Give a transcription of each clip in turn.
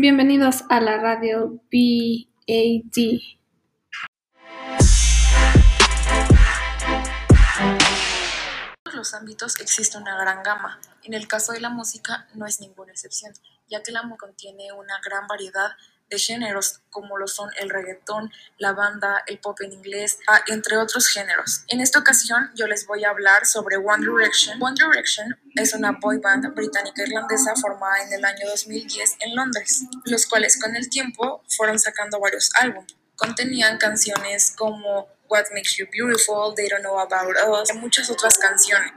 Bienvenidos a la radio BAD. En todos los ámbitos existe una gran gama. En el caso de la música no es ninguna excepción, ya que la música contiene una gran variedad de géneros como lo son el reggaetón, la banda, el pop en inglés, ah, entre otros géneros. En esta ocasión yo les voy a hablar sobre One Direction. One Direction es una boy band británica irlandesa formada en el año 2010 en Londres, los cuales con el tiempo fueron sacando varios álbumes. Contenían canciones como What Makes You Beautiful, They Don't Know About Us y muchas otras canciones.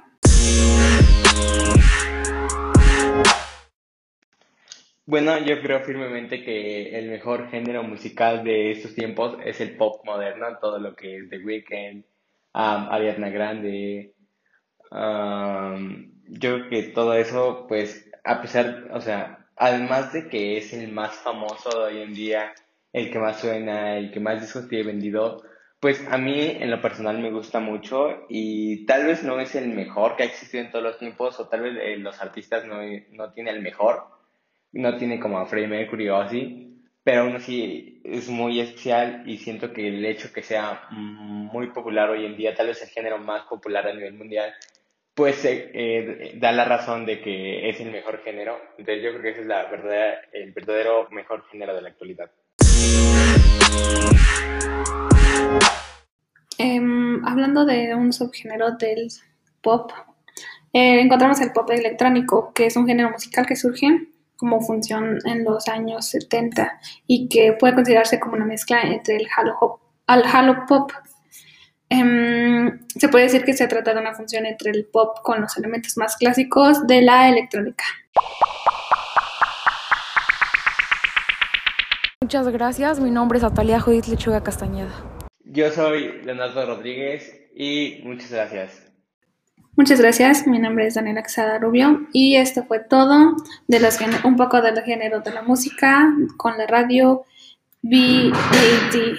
Bueno, yo creo firmemente que el mejor género musical de estos tiempos es el pop moderno, todo lo que es The Weeknd, um, Ariana Grande. um, yo creo que todo eso, pues, a pesar, o sea, además de que es el más famoso de hoy en día, el que más suena, el que más discos tiene vendido, pues a mí en lo personal me gusta mucho y tal vez no es el mejor que ha existido en todos los tiempos o tal vez eh, los artistas no, no tienen el mejor no tiene como a Freddie Mercury o así, pero aún así es muy especial y siento que el hecho que sea muy popular hoy en día, tal vez el género más popular a nivel mundial, pues eh, eh, da la razón de que es el mejor género. Entonces yo creo que ese es la verdad, el verdadero mejor género de la actualidad. Em, hablando de un subgénero del pop, eh, encontramos el pop electrónico, que es un género musical que surge como función en los años 70 y que puede considerarse como una mezcla entre el halo, hop, al halo pop. Em, se puede decir que se trata de una función entre el pop con los elementos más clásicos de la electrónica. Muchas gracias, mi nombre es Atalia Judith Lechuga Castañeda. Yo soy Leonardo Rodríguez y muchas gracias. Muchas gracias, mi nombre es Daniela Quesada Rubio y esto fue todo de los un poco del género de la música con la radio BAD.